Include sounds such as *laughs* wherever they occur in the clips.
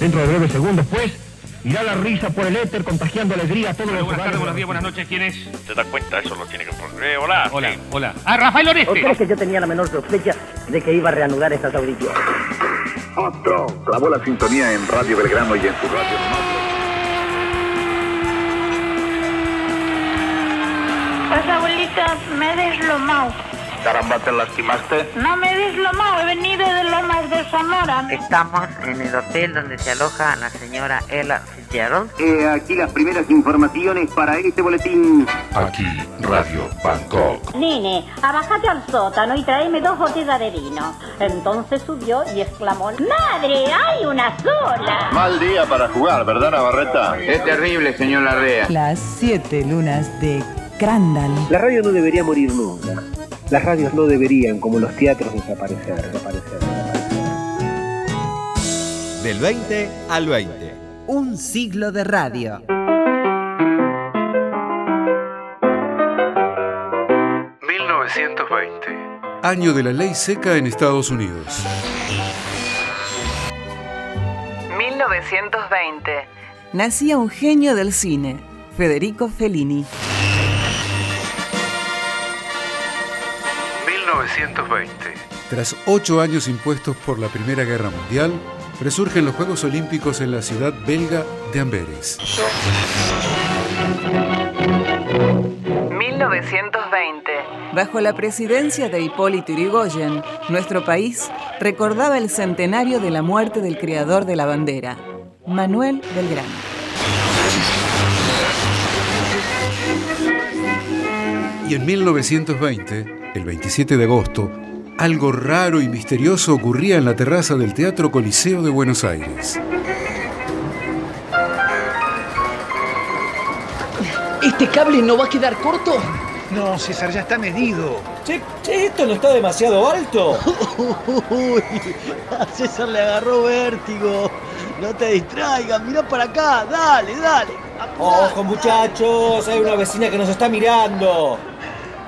Dentro de breves segundos, pues, irá la risa por el éter contagiando alegría a todos los Buenas tardes, buenos días, buenas noches. ¿Quién es? ¿Se da cuenta? Eso lo tiene que poner. Eh, hola. Hola, sí. hola. Ah, Rafael ¿O Oreste. crees que yo tenía la menor sospecha de que iba a reanudar estas audiciones? Otro clavó la sintonía en Radio Belgrano y en su radio. Pues abuelita, me he deslomado. Caramba, ¿te lastimaste? No me he deslomado, he venido de Lomas de Zamora. Estamos en el hotel donde se aloja la señora Ella Fitzgerald. aquí las primeras informaciones para este boletín. Aquí, Radio Bangkok. Nene, abajate al sótano y tráeme dos botellas de vino. Entonces subió y exclamó, ¡Madre, hay una sola! Mal día para jugar, ¿verdad, Navarreta? Es terrible, señor Larrea. Las siete lunas de Crandall. La radio no debería morir nunca. Las radios no deberían, como los teatros, desaparecer, desaparecer, desaparecer. Del 20 al 20. Un siglo de radio. Año de la ley seca en Estados Unidos. 1920. Nacía un genio del cine, Federico Fellini. 1920. Tras ocho años impuestos por la Primera Guerra Mundial, resurgen los Juegos Olímpicos en la ciudad belga de Amberes. 1920. Bajo la presidencia de Hipólito Yrigoyen, nuestro país recordaba el centenario de la muerte del creador de la bandera, Manuel Belgrano. Y en 1920, el 27 de agosto, algo raro y misterioso ocurría en la terraza del Teatro Coliseo de Buenos Aires. ¿Este cable no va a quedar corto? No, César, ya está medido. Che, che, ¿esto no está demasiado alto? *laughs* Uy, a César le agarró vértigo. No te distraigas, mira para acá, dale, dale. Ojo, muchachos, hay una vecina que nos está mirando.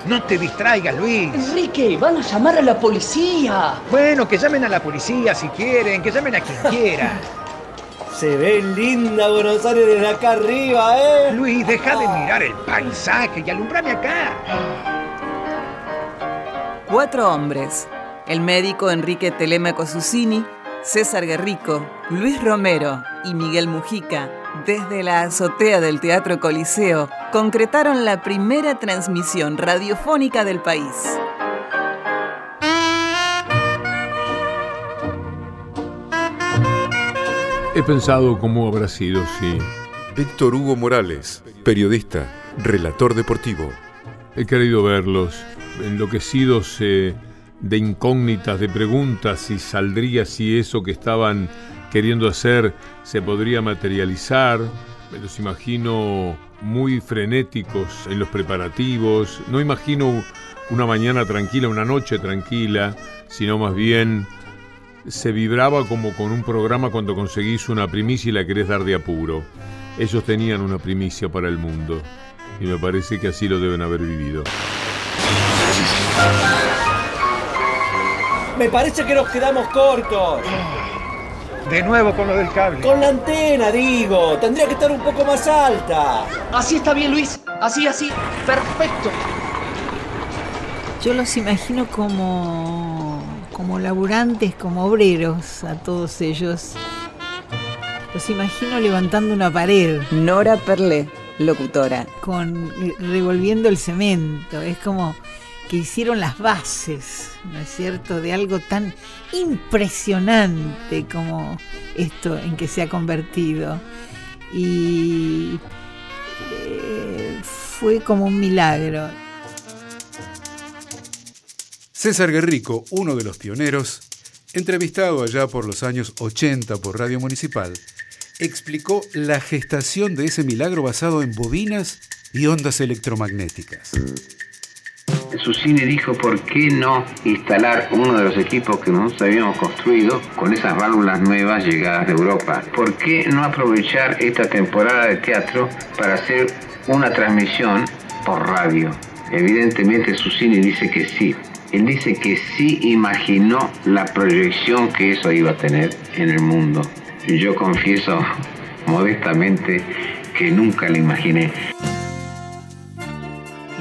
No te distraigas, Luis. Enrique, van a llamar a la policía. Bueno, que llamen a la policía si quieren, que llamen a quien *laughs* quiera. Se ve linda Buenos Aires desde acá arriba, ¿eh? Luis, deja de mirar el paisaje y alumbrame acá. Cuatro hombres. El médico Enrique Telemaco Susini, César Guerrico, Luis Romero y Miguel Mujica, desde la azotea del Teatro Coliseo, concretaron la primera transmisión radiofónica del país. He pensado cómo habrá sido si Víctor Hugo Morales, periodista, relator deportivo. he querido verlos enloquecidos eh, de incógnitas, de preguntas, si saldría, si eso que estaban queriendo hacer se podría materializar. Me los imagino muy frenéticos en los preparativos. No imagino una mañana tranquila, una noche tranquila, sino más bien se vibraba como con un programa cuando conseguís una primicia y la querés dar de apuro. Ellos tenían una primicia para el mundo y me parece que así lo deben haber vivido. Me parece que nos quedamos cortos. De nuevo con lo del cable. Con la antena, digo. Tendría que estar un poco más alta. Así está bien, Luis. Así, así. Perfecto. Yo los imagino como, como laburantes, como obreros, a todos ellos. Los imagino levantando una pared. Nora Perlé, locutora. Con, revolviendo el cemento. Es como que hicieron las bases, ¿no es cierto?, de algo tan impresionante como esto en que se ha convertido. Y eh, fue como un milagro. César Guerrico, uno de los pioneros, entrevistado allá por los años 80 por Radio Municipal, explicó la gestación de ese milagro basado en bobinas y ondas electromagnéticas. Su cine dijo por qué no instalar uno de los equipos que nosotros habíamos construido con esas válvulas nuevas llegadas de Europa. ¿Por qué no aprovechar esta temporada de teatro para hacer una transmisión por radio? Evidentemente su cine dice que sí. Él dice que sí imaginó la proyección que eso iba a tener en el mundo. yo confieso *laughs* modestamente que nunca lo imaginé.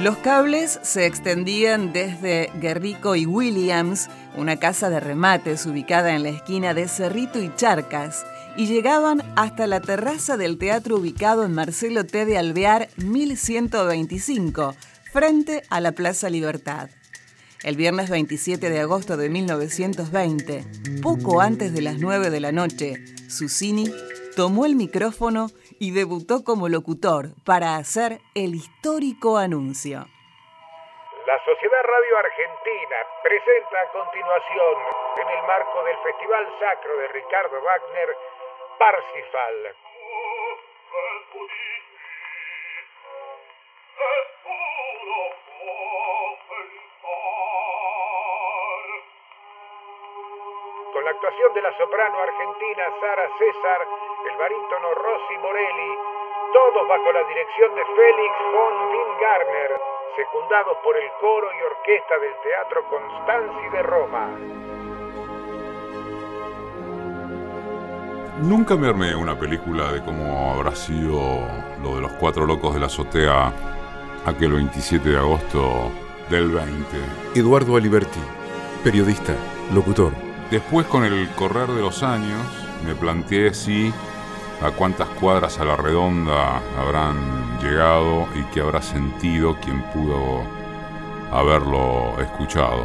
Los cables se extendían desde Guerrico y Williams, una casa de remates ubicada en la esquina de Cerrito y Charcas, y llegaban hasta la terraza del teatro ubicado en Marcelo T. de Alvear 1125, frente a la Plaza Libertad. El viernes 27 de agosto de 1920, poco antes de las 9 de la noche, Susini tomó el micrófono y debutó como locutor para hacer el histórico anuncio. La Sociedad Radio Argentina presenta a continuación, en el marco del Festival Sacro de Ricardo Wagner, Parsifal. Actuación de la soprano argentina Sara César, el barítono Rossi Morelli, todos bajo la dirección de Félix von Wingarner, secundados por el coro y orquesta del Teatro Constanzi de Roma. Nunca me armé una película de cómo habrá sido lo de los cuatro locos de la azotea aquel 27 de agosto del 20. Eduardo Aliberti, periodista, locutor. Después, con el correr de los años, me planteé si a cuántas cuadras a la redonda habrán llegado y qué habrá sentido quien pudo haberlo escuchado.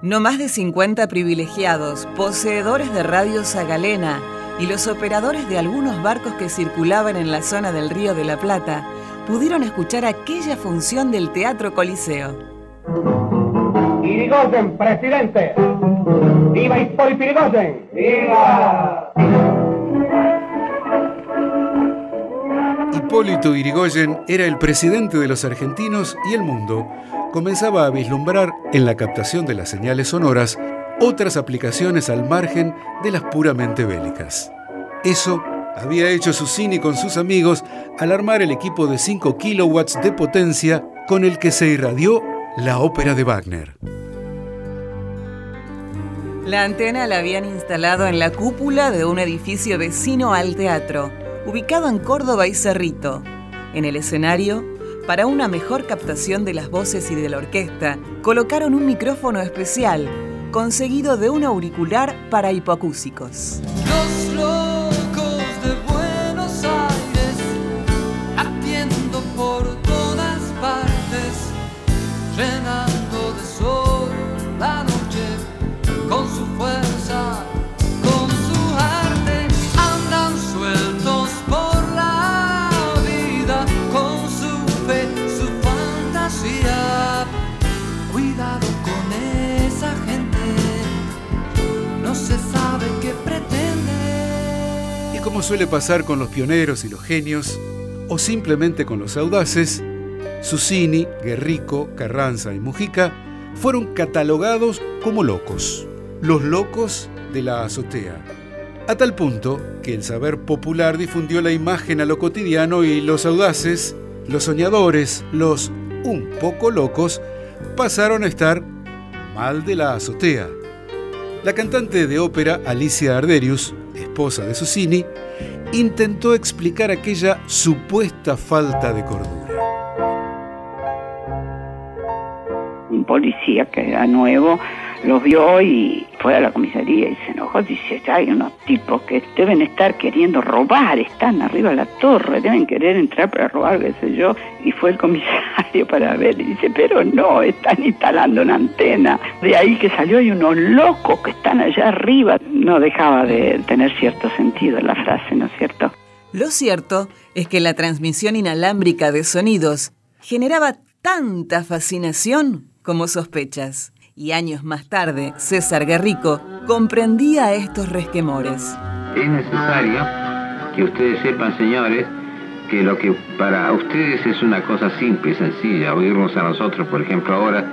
No más de 50 privilegiados, poseedores de Radio Zagalena y los operadores de algunos barcos que circulaban en la zona del Río de la Plata pudieron escuchar aquella función del Teatro Coliseo. Irigoyen, presidente. ¡Viva Hipólito Irigoyen! ¡Viva! Hipólito Irigoyen era el presidente de los argentinos y el mundo comenzaba a vislumbrar en la captación de las señales sonoras otras aplicaciones al margen de las puramente bélicas. Eso había hecho Susini con sus amigos al armar el equipo de 5 kilowatts de potencia con el que se irradió la ópera de Wagner. La antena la habían instalado en la cúpula de un edificio vecino al teatro, ubicado en Córdoba y Cerrito. En el escenario, para una mejor captación de las voces y de la orquesta, colocaron un micrófono especial, conseguido de un auricular para hipoacúsicos. Y como suele pasar con los pioneros y los genios, o simplemente con los audaces, Susini, Guerrico, Carranza y Mujica fueron catalogados como locos, los locos de la azotea. A tal punto que el saber popular difundió la imagen a lo cotidiano y los audaces, los soñadores, los un poco locos, pasaron a estar mal de la azotea. La cantante de ópera Alicia Arderius, esposa de Susini, intentó explicar aquella supuesta falta de cordura. un policía que era nuevo lo vio y fue a la comisaría y se enojó. Dice, hay unos tipos que deben estar queriendo robar, están arriba de la torre, deben querer entrar para robar, qué sé yo. Y fue el comisario para ver y dice, pero no, están instalando una antena. De ahí que salió hay unos locos que están allá arriba. No dejaba de tener cierto sentido la frase, ¿no es cierto? Lo cierto es que la transmisión inalámbrica de sonidos generaba tanta fascinación como sospechas. Y años más tarde, César Guerrico comprendía estos resquemores. Es necesario que ustedes sepan, señores, que lo que para ustedes es una cosa simple y sencilla, oírnos a nosotros, por ejemplo, ahora,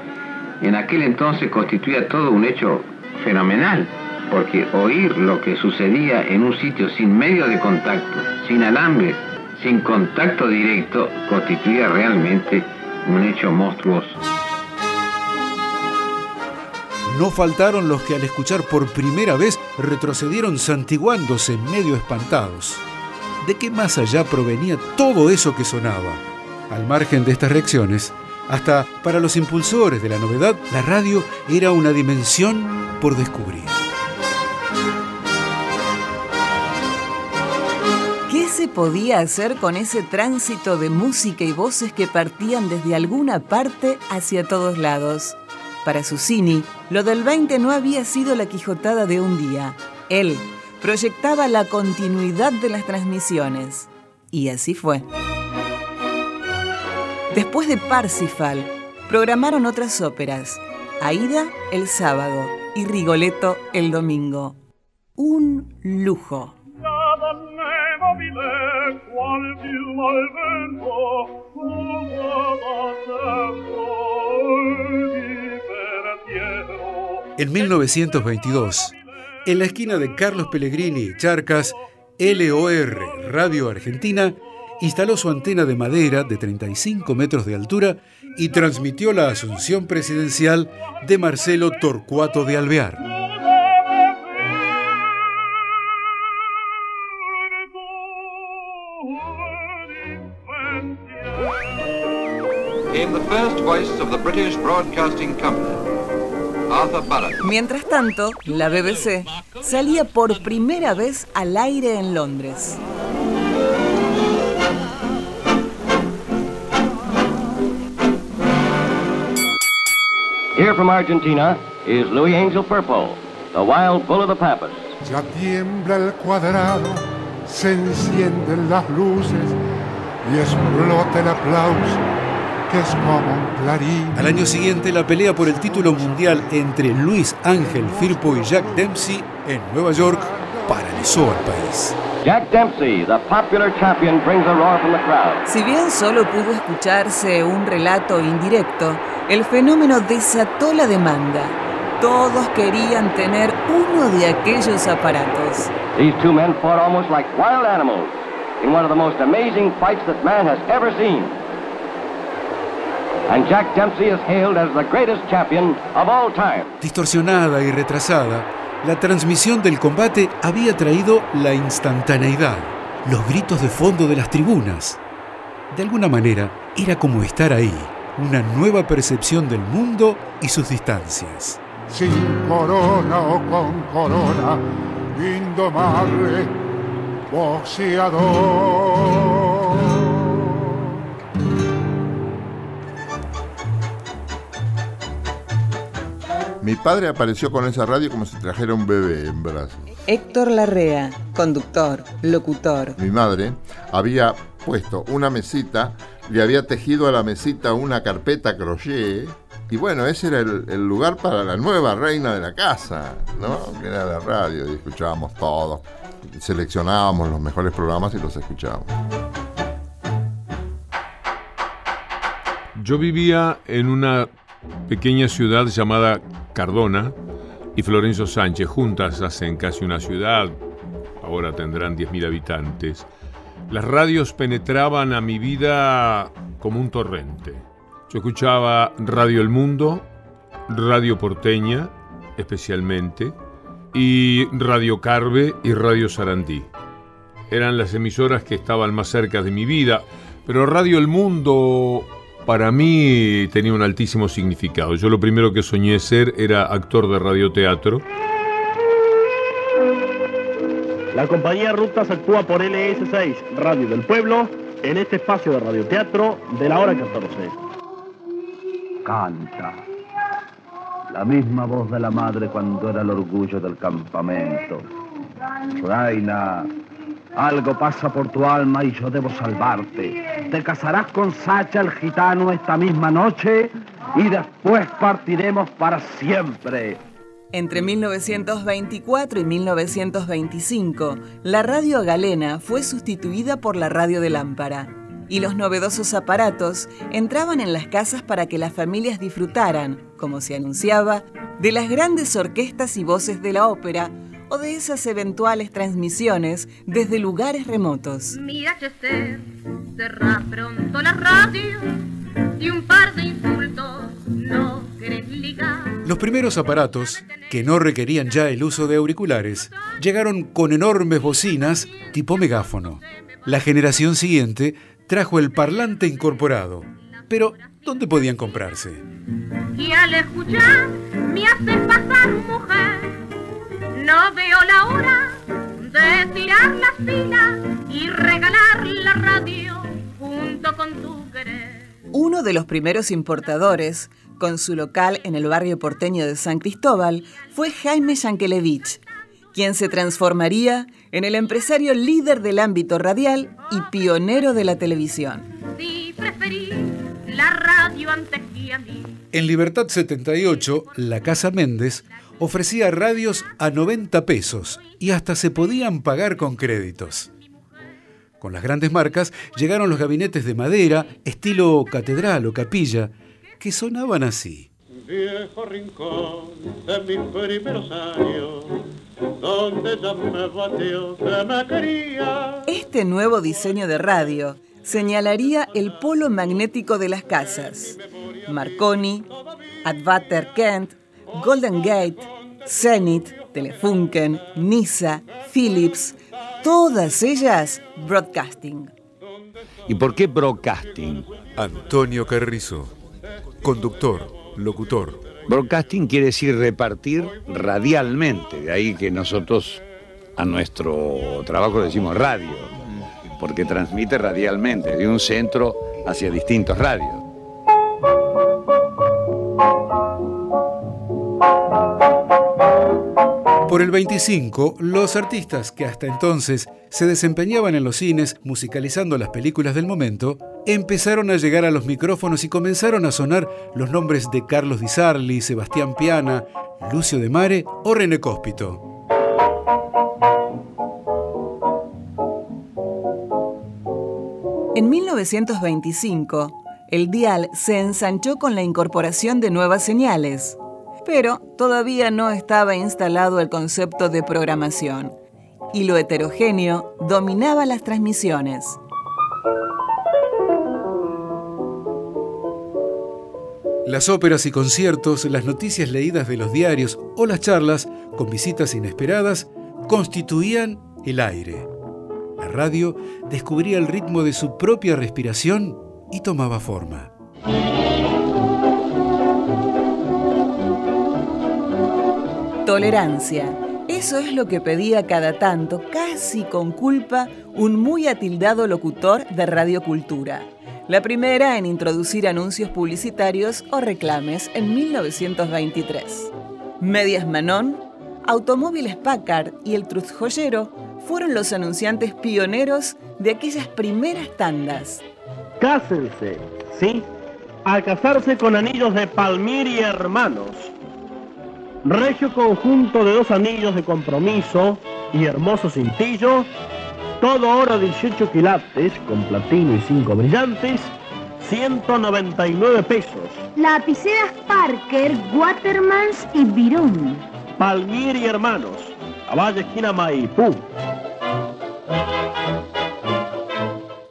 en aquel entonces constituía todo un hecho fenomenal, porque oír lo que sucedía en un sitio sin medio de contacto, sin alambres, sin contacto directo, constituía realmente un hecho monstruoso. No faltaron los que al escuchar por primera vez retrocedieron santiguándose medio espantados. ¿De qué más allá provenía todo eso que sonaba? Al margen de estas reacciones, hasta para los impulsores de la novedad, la radio era una dimensión por descubrir. ¿Qué se podía hacer con ese tránsito de música y voces que partían desde alguna parte hacia todos lados? Para Susini, lo del 20 no había sido la quijotada de un día. Él proyectaba la continuidad de las transmisiones. Y así fue. Después de Parsifal, programaron otras óperas. Aida el sábado y Rigoletto el domingo. Un lujo. En 1922, en la esquina de Carlos Pellegrini y Charcas, LOR Radio Argentina instaló su antena de madera de 35 metros de altura y transmitió la asunción presidencial de Marcelo Torcuato de Alvear. British Broadcasting Company. Mientras tanto, la BBC salía por primera vez al aire en Londres. Here from Argentina is Louis Angel Purple, the wild bull of the Pampas. Ya tiembla el cuadrado, se encienden las luces y explota el aplauso, como un clarín. Al año siguiente, la pelea por el título mundial entre Luis Ángel Firpo y Jack Dempsey en Nueva York paralizó al país. Jack Dempsey, the popular champion, brings a roar from the crowd. Si bien solo pudo escucharse un relato indirecto, el fenómeno desató la demanda. Todos querían tener uno de aquellos aparatos. These two men fought almost like wild animals in one of the most amazing fights that man has ever seen. And Jack Dempsey is hailed as the greatest champion of all time. Distorsionada y retrasada, la transmisión del combate había traído la instantaneidad, los gritos de fondo de las tribunas. De alguna manera, era como estar ahí, una nueva percepción del mundo y sus distancias. Sin corona o con corona, indomable boxeador. Mi padre apareció con esa radio como si trajera un bebé en brazos. Héctor Larrea, conductor, locutor. Mi madre había puesto una mesita, le había tejido a la mesita una carpeta crochet. Y bueno, ese era el, el lugar para la nueva reina de la casa, ¿no? Que era la radio y escuchábamos todo. Seleccionábamos los mejores programas y los escuchábamos. Yo vivía en una pequeña ciudad llamada Cardona y Florencio Sánchez. Juntas hacen casi una ciudad, ahora tendrán 10.000 habitantes. Las radios penetraban a mi vida como un torrente. Yo escuchaba Radio El Mundo, Radio Porteña, especialmente, y Radio Carve y Radio Sarandí. Eran las emisoras que estaban más cerca de mi vida, pero Radio El Mundo para mí tenía un altísimo significado. Yo lo primero que soñé ser era actor de radioteatro. La compañía Rutas actúa por LS6, Radio del Pueblo, en este espacio de radioteatro de la hora 14. Canta. La misma voz de la madre cuando era el orgullo del campamento. Reina, algo pasa por tu alma y yo debo salvarte. Te casarás con Sacha el gitano esta misma noche y después partiremos para siempre. Entre 1924 y 1925, la radio galena fue sustituida por la radio de lámpara y los novedosos aparatos entraban en las casas para que las familias disfrutaran, como se anunciaba, de las grandes orquestas y voces de la ópera o de esas eventuales transmisiones desde lugares remotos. Mira, Chester, cerra pronto la radio y un par de insultos no querés ligar. Los primeros aparatos, que no requerían ya el uso de auriculares, llegaron con enormes bocinas tipo megáfono. La generación siguiente trajo el parlante incorporado. Pero, ¿dónde podían comprarse? Y al escuchar me hace pasar mujer. No veo la hora de tirar la fila y regalar la radio junto con tu querer. Uno de los primeros importadores, con su local en el barrio porteño de San Cristóbal, fue Jaime Yankelevich, quien se transformaría en el empresario líder del ámbito radial y pionero de la televisión. Si preferís la radio antes que a mí. En Libertad 78, la Casa Méndez ofrecía radios a 90 pesos y hasta se podían pagar con créditos. Con las grandes marcas llegaron los gabinetes de madera, estilo catedral o capilla, que sonaban así. Viejo rincón de mis primeros años, donde ya me batió que me quería. Este nuevo diseño de radio señalaría el polo magnético de las casas. Marconi, Advater Kent, Golden Gate, Zenith, Telefunken, Nisa, Philips, todas ellas broadcasting. ¿Y por qué broadcasting? Antonio Carrizo, conductor, locutor. Broadcasting quiere decir repartir radialmente, de ahí que nosotros a nuestro trabajo decimos radio, porque transmite radialmente, de un centro hacia distintos radios. Por el 25, los artistas que hasta entonces se desempeñaban en los cines musicalizando las películas del momento, empezaron a llegar a los micrófonos y comenzaron a sonar los nombres de Carlos Di Sarli, Sebastián Piana, Lucio de Mare o René Cóspito. En 1925, el dial se ensanchó con la incorporación de nuevas señales, pero todavía no estaba instalado el concepto de programación y lo heterogéneo dominaba las transmisiones. Las óperas y conciertos, las noticias leídas de los diarios o las charlas con visitas inesperadas constituían el aire. La radio descubría el ritmo de su propia respiración y tomaba forma. Tolerancia. Eso es lo que pedía cada tanto, casi con culpa, un muy atildado locutor de radiocultura. La primera en introducir anuncios publicitarios o reclames en 1923. Medias Manon, Automóviles Packard y el Truz Joyero fueron los anunciantes pioneros de aquellas primeras tandas. Cásense, ¿sí? Al casarse con anillos de Palmiri Hermanos. Regio conjunto de dos anillos de compromiso y hermoso cintillo. Todo oro 18 quilates con platino y 5 brillantes. 199 pesos. Lapiceras Parker, Watermans y Virón. Palmieri Hermanos. A Valle Esquina Maipú.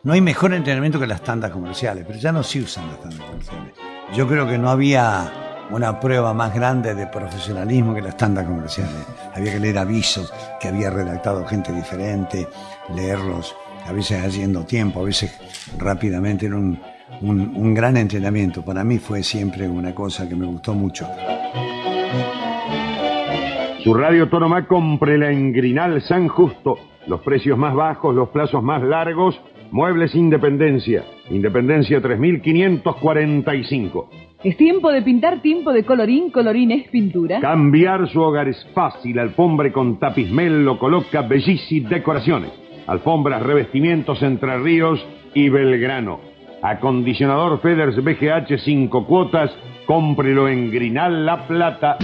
No hay mejor entrenamiento que las tandas comerciales, pero ya no se usan las tandas comerciales. Yo creo que no había una prueba más grande de profesionalismo que las tandas comerciales. Había que leer avisos que había redactado gente diferente, leerlos, a veces haciendo tiempo, a veces rápidamente. Era un, un, gran entrenamiento. Para mí fue siempre una cosa que me gustó mucho. Su radio Tonomá cómprela en Grinal San Justo. Los precios más bajos, los plazos más largos. Muebles Independencia. Independencia 3545. Es tiempo de pintar, tiempo de colorín, colorín es pintura. Cambiar su hogar es fácil. Alfombre con tapismel lo coloca Bellissi Decoraciones. Alfombras, revestimientos Entre Ríos y Belgrano. Acondicionador Feders BGH 5 cuotas. Cómprelo en Grinal La Plata.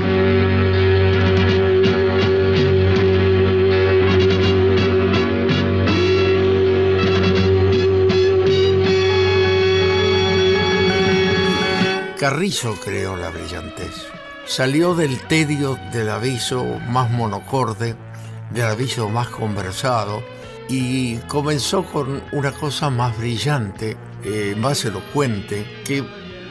Carrizo creó la brillantez. Salió del tedio del aviso más monocorde, del aviso más conversado, y comenzó con una cosa más brillante, eh, más elocuente, que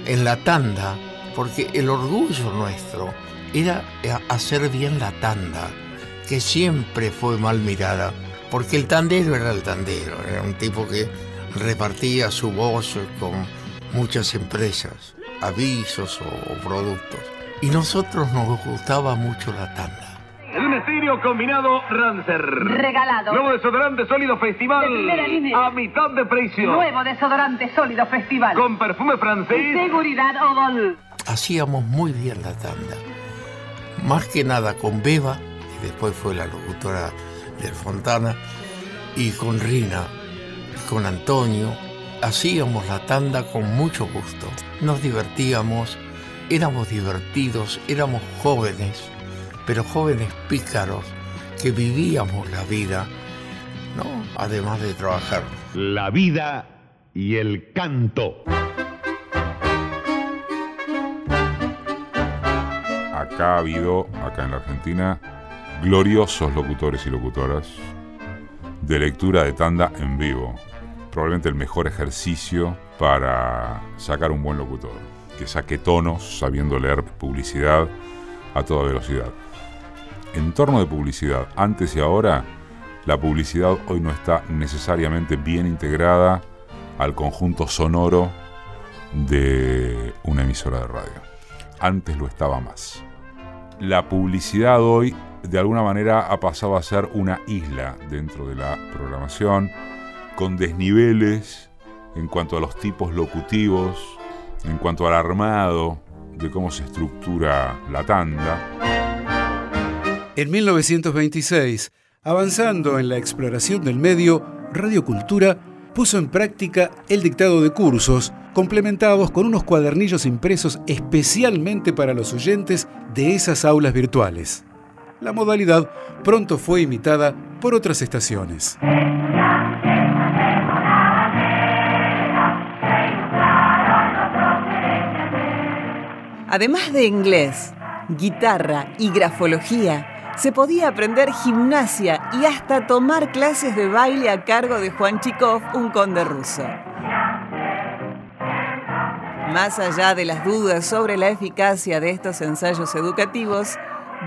en la tanda porque el orgullo nuestro era hacer bien la tanda, que siempre fue mal mirada, porque el tandero era el tandero, era un tipo que repartía su voz con muchas empresas, avisos o productos. Y nosotros nos gustaba mucho la tanda. Un estéreo combinado Rancer. Regalado. Nuevo desodorante sólido festival. De primera línea. A mitad de precio. Nuevo desodorante sólido festival. Con perfume francés. Seguridad Odol. Hacíamos muy bien la tanda. Más que nada con Beba, que después fue la locutora del Fontana, y con Rina, y con Antonio. Hacíamos la tanda con mucho gusto. Nos divertíamos, éramos divertidos, éramos jóvenes pero jóvenes pícaros que vivíamos la vida, ¿no? Además de trabajar. La vida y el canto. Acá ha habido, acá en la Argentina, gloriosos locutores y locutoras de lectura de tanda en vivo. Probablemente el mejor ejercicio para sacar un buen locutor, que saque tonos sabiendo leer publicidad a toda velocidad entorno de publicidad, antes y ahora, la publicidad hoy no está necesariamente bien integrada al conjunto sonoro de una emisora de radio. Antes lo estaba más. La publicidad hoy de alguna manera ha pasado a ser una isla dentro de la programación, con desniveles en cuanto a los tipos locutivos, en cuanto al armado de cómo se estructura la tanda. En 1926, avanzando en la exploración del medio, Radio Cultura puso en práctica el dictado de cursos, complementados con unos cuadernillos impresos especialmente para los oyentes de esas aulas virtuales. La modalidad pronto fue imitada por otras estaciones. Además de inglés, guitarra y grafología, se podía aprender gimnasia y hasta tomar clases de baile a cargo de Juan Chikov, un conde ruso. Más allá de las dudas sobre la eficacia de estos ensayos educativos,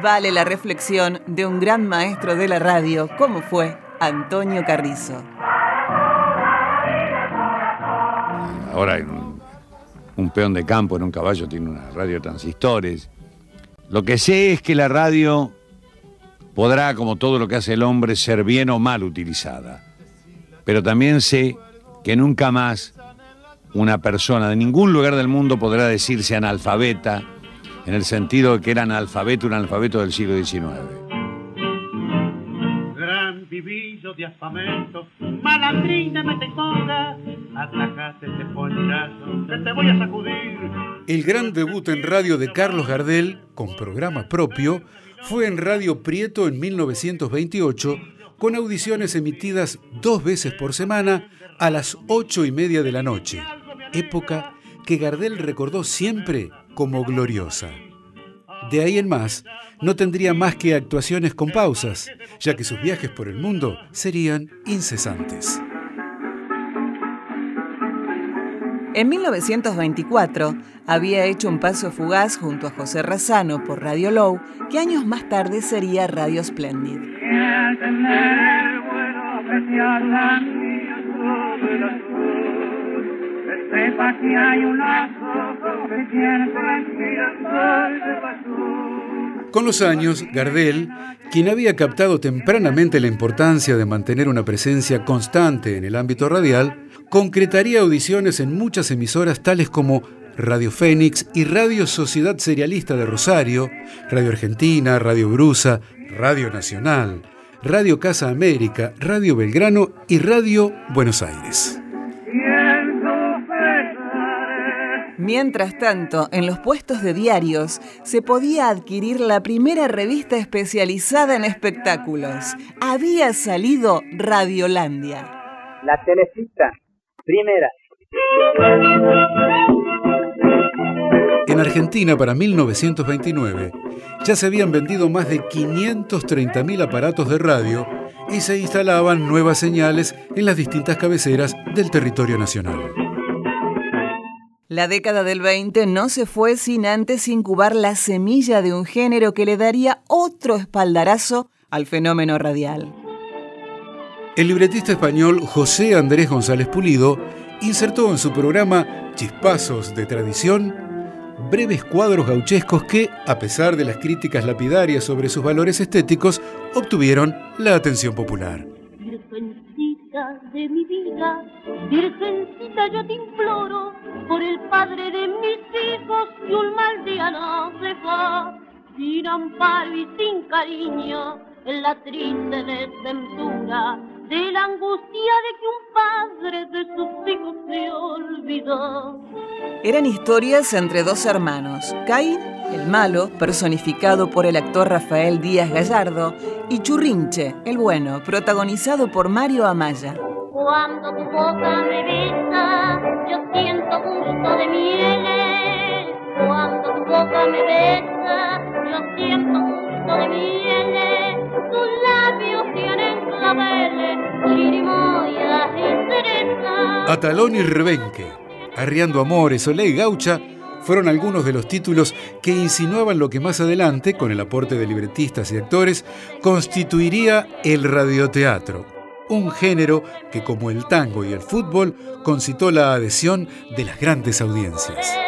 vale la reflexión de un gran maestro de la radio como fue Antonio Carrizo. Ahora un peón de campo en un caballo tiene una radio transistores. Lo que sé es que la radio podrá, como todo lo que hace el hombre, ser bien o mal utilizada. Pero también sé que nunca más una persona de ningún lugar del mundo podrá decirse analfabeta, en el sentido de que era analfabeto, un analfabeto del siglo XIX. Este te voy a sacudir. El gran debut en radio de Carlos Gardel, con programa propio, fue en Radio Prieto en 1928 con audiciones emitidas dos veces por semana a las ocho y media de la noche, época que Gardel recordó siempre como gloriosa. De ahí en más, no tendría más que actuaciones con pausas, ya que sus viajes por el mundo serían incesantes. En 1924 había hecho un paso fugaz junto a José Razano por Radio Low, que años más tarde sería Radio Splendid. Con los años, Gardel, quien había captado tempranamente la importancia de mantener una presencia constante en el ámbito radial, concretaría audiciones en muchas emisoras tales como Radio Fénix y Radio Sociedad Serialista de Rosario, Radio Argentina, Radio Brusa, Radio Nacional, Radio Casa América, Radio Belgrano y Radio Buenos Aires. Mientras tanto, en los puestos de diarios se podía adquirir la primera revista especializada en espectáculos. Había salido Radiolandia. La telecita Primera. En Argentina, para 1929, ya se habían vendido más de 530.000 aparatos de radio y se instalaban nuevas señales en las distintas cabeceras del territorio nacional. La década del 20 no se fue sin antes incubar la semilla de un género que le daría otro espaldarazo al fenómeno radial. El libretista español José Andrés González Pulido insertó en su programa Chispazos de Tradición breves cuadros gauchescos que, a pesar de las críticas lapidarias sobre sus valores estéticos, obtuvieron la atención popular. Virgencita de mi vida, Virgencita yo te imploro, por el padre de mis hijos que un mal día nos deja, sin amparo y sin cariño, en la triste desventura de la angustia de que un padre de sus hijos se olvidó. Eran historias entre dos hermanos, Caín, el malo, personificado por el actor Rafael Díaz Gallardo, y Churrinche, el bueno, protagonizado por Mario Amaya. Cuando tu boca me besa, yo siento gusto de mieles. Cuando tu boca me besa, yo siento gusto de mieles. Atalón y Rebenque, Arriando Amores, Olé y Gaucha fueron algunos de los títulos que insinuaban lo que más adelante, con el aporte de libretistas y actores, constituiría el radioteatro, un género que como el tango y el fútbol concitó la adhesión de las grandes audiencias.